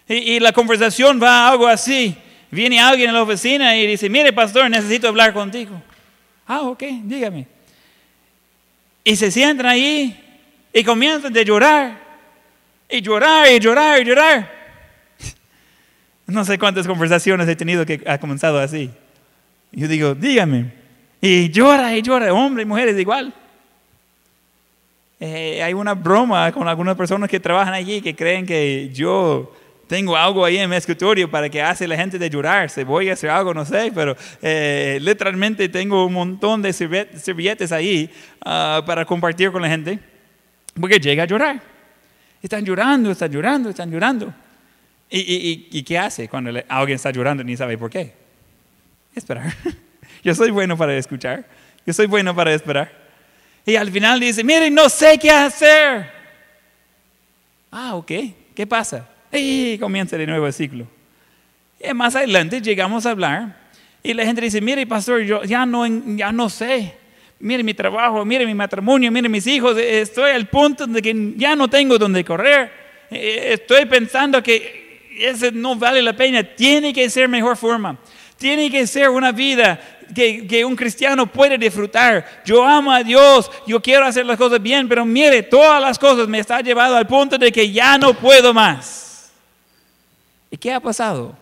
Y, y la conversación va algo así. Viene alguien a la oficina y dice, mire pastor, necesito hablar contigo. Ah, ok, dígame. Y se sientan ahí y comienzan a llorar. Y llorar, y llorar, y llorar. No sé cuántas conversaciones he tenido que ha comenzado así. Yo digo, dígame. Y llora, y llora, hombres y mujeres igual. Eh, hay una broma con algunas personas que trabajan allí que creen que yo tengo algo ahí en mi escritorio para que hace la gente de llorar. Si voy a hacer algo, no sé, pero eh, literalmente tengo un montón de servilletes ahí uh, para compartir con la gente, porque llega a llorar. Están llorando, están llorando, están llorando. ¿Y, y, y qué hace cuando alguien está llorando y ni sabe por qué? Esperar. Yo soy bueno para escuchar. Yo soy bueno para esperar. Y al final dice, miren, no sé qué hacer. Ah, ok. ¿Qué pasa? Y comienza de nuevo el ciclo. Y más adelante llegamos a hablar y la gente dice, mire pastor, yo ya no, ya no sé. Mire mi trabajo, mire mi matrimonio, mire mis hijos. Estoy al punto de que ya no tengo donde correr. Eh, estoy pensando que ese no vale la pena. Tiene que ser mejor forma. Tiene que ser una vida que, que, un cristiano puede disfrutar. Yo amo a Dios, yo quiero hacer las cosas bien, pero mire, todas las cosas me están llevando al punto de que ya no puedo más. ¿Y qué ha pasado?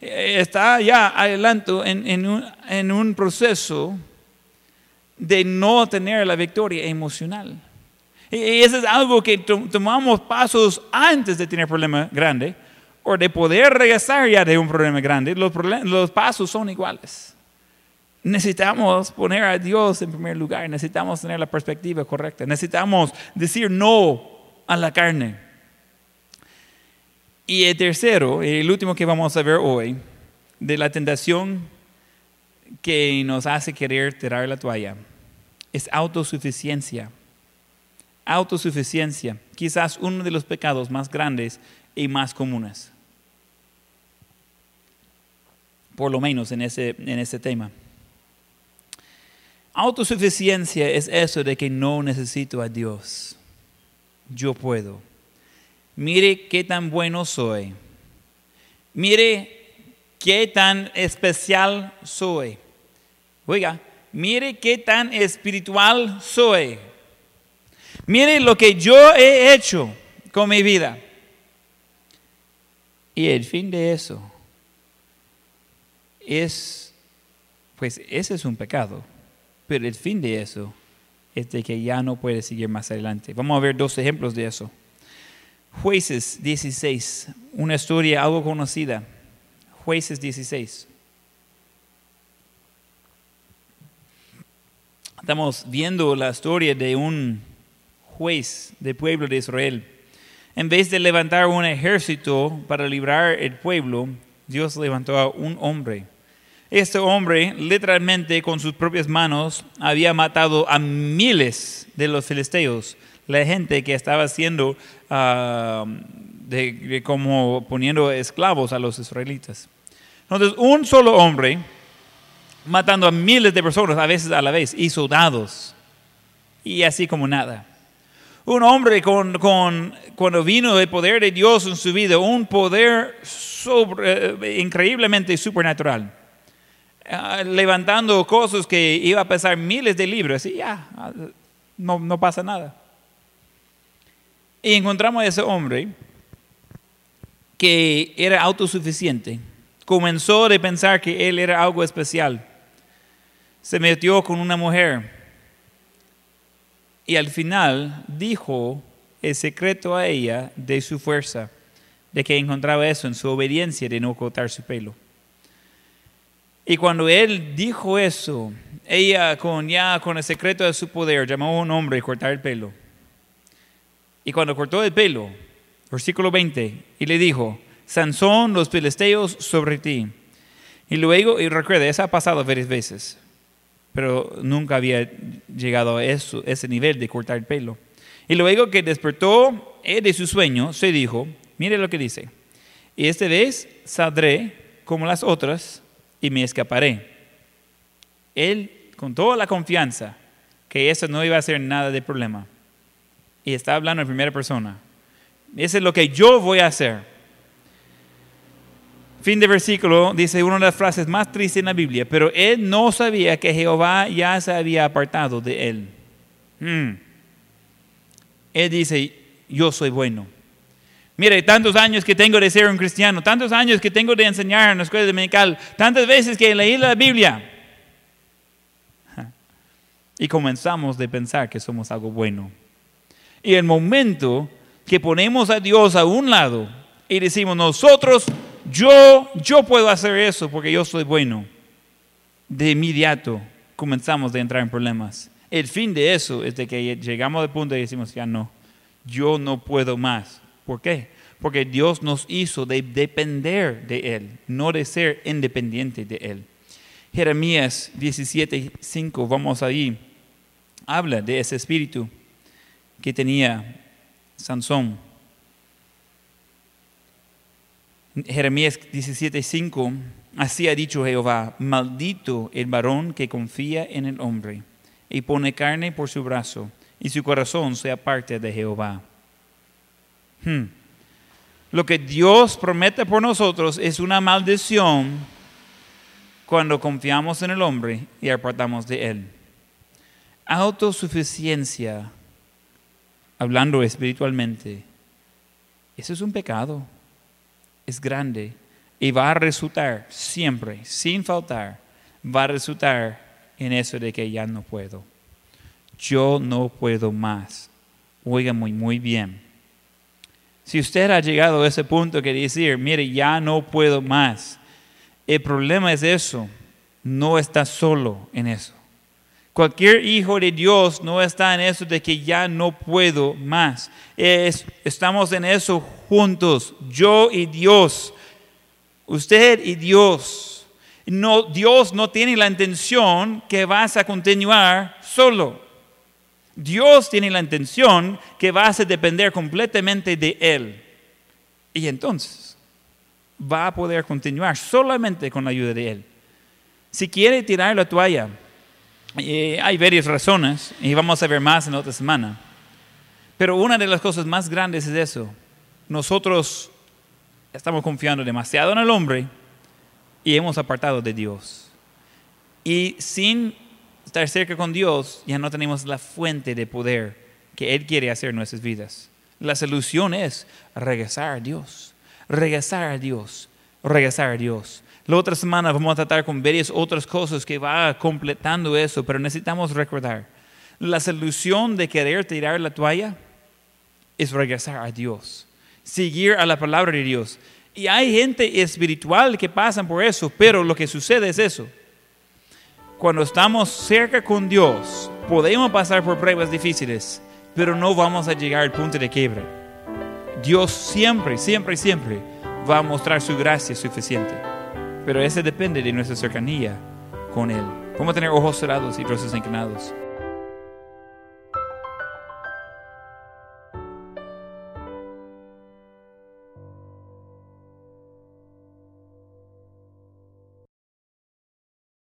Eh, está ya adelante en, un, en un proceso de no tener la victoria emocional. Y eso es algo que tomamos pasos antes de tener problema grande o de poder regresar ya de un problema grande. Los, los pasos son iguales. Necesitamos poner a Dios en primer lugar, necesitamos tener la perspectiva correcta, necesitamos decir no a la carne. Y el tercero, el último que vamos a ver hoy, de la tentación que nos hace querer tirar la toalla, es autosuficiencia. Autosuficiencia, quizás uno de los pecados más grandes y más comunes. Por lo menos en ese, en ese tema. Autosuficiencia es eso de que no necesito a Dios. Yo puedo mire qué tan bueno soy, mire qué tan especial soy. Oiga, mire qué tan espiritual soy. Mire lo que yo he hecho con mi vida. Y el fin de eso es, pues ese es un pecado, pero el fin de eso es de que ya no puede seguir más adelante. Vamos a ver dos ejemplos de eso. Jueces 16, una historia algo conocida. Jueces 16. Estamos viendo la historia de un juez del pueblo de Israel. En vez de levantar un ejército para librar el pueblo, Dios levantó a un hombre. Este hombre, literalmente con sus propias manos, había matado a miles de los filisteos la gente que estaba haciendo ah, de, como poniendo esclavos a los israelitas. Entonces, un solo hombre matando a miles de personas, a veces a la vez, y soldados, y así como nada. Un hombre con, con, cuando vino el poder de Dios en su vida, un poder sobre, increíblemente supernatural, ah, levantando cosas que iba a pesar miles de libras, y ya, no, no pasa nada. Y encontramos a ese hombre que era autosuficiente. Comenzó a pensar que él era algo especial. Se metió con una mujer. Y al final dijo el secreto a ella de su fuerza, de que encontraba eso en su obediencia de no cortar su pelo. Y cuando él dijo eso, ella con ya con el secreto de su poder llamó a un hombre a cortar el pelo. Y cuando cortó el pelo, versículo 20, y le dijo, Sansón, los filisteos sobre ti. Y luego, y recuerda, eso ha pasado varias veces, pero nunca había llegado a eso, ese nivel de cortar el pelo. Y luego que despertó de su sueño, se dijo, mire lo que dice, y esta vez saldré como las otras y me escaparé. Él, con toda la confianza, que eso no iba a ser nada de problema. Y está hablando en primera persona. Eso es lo que yo voy a hacer. Fin de versículo, dice una de las frases más tristes en la Biblia, pero él no sabía que Jehová ya se había apartado de él. Hmm. Él dice, yo soy bueno. Mire, tantos años que tengo de ser un cristiano, tantos años que tengo de enseñar en la escuela dominical, tantas veces que leí la Biblia. Y comenzamos de pensar que somos algo bueno. Y el momento que ponemos a Dios a un lado y decimos nosotros yo, yo puedo hacer eso porque yo soy bueno. De inmediato comenzamos a entrar en problemas. El fin de eso es de que llegamos al punto y decimos, ya no, yo no puedo más. ¿Por qué? Porque Dios nos hizo de depender de Él, no de ser independiente de Él. Jeremías 17:5, vamos ahí, habla de ese espíritu que tenía Sansón. Jeremías 17:5, así ha dicho Jehová, maldito el varón que confía en el hombre y pone carne por su brazo y su corazón se aparte de Jehová. Hmm. Lo que Dios promete por nosotros es una maldición cuando confiamos en el hombre y apartamos de él. Autosuficiencia, hablando espiritualmente, eso es un pecado es grande y va a resultar siempre, sin faltar, va a resultar en eso de que ya no puedo. Yo no puedo más. Oiga muy, muy bien. Si usted ha llegado a ese punto que decir, mire, ya no puedo más, el problema es eso, no está solo en eso. Cualquier hijo de Dios no está en eso de que ya no puedo más. estamos en eso juntos, yo y Dios, usted y Dios. No, Dios no tiene la intención que vas a continuar solo. Dios tiene la intención que vas a depender completamente de Él. Y entonces va a poder continuar solamente con la ayuda de Él. Si quiere tirar la toalla, eh, hay varias razones y vamos a ver más en otra semana. Pero una de las cosas más grandes es eso. Nosotros estamos confiando demasiado en el hombre y hemos apartado de Dios. Y sin estar cerca con Dios ya no tenemos la fuente de poder que Él quiere hacer en nuestras vidas. La solución es regresar a Dios, regresar a Dios, regresar a Dios. La otra semana vamos a tratar con varias otras cosas que va completando eso, pero necesitamos recordar, la solución de querer tirar la toalla es regresar a Dios, seguir a la palabra de Dios. Y hay gente espiritual que pasan por eso, pero lo que sucede es eso. Cuando estamos cerca con Dios, podemos pasar por pruebas difíciles, pero no vamos a llegar al punto de quiebre. Dios siempre, siempre, siempre va a mostrar su gracia suficiente. Pero ese depende de nuestra cercanía con Él. Cómo tener ojos cerrados y rostros inclinados.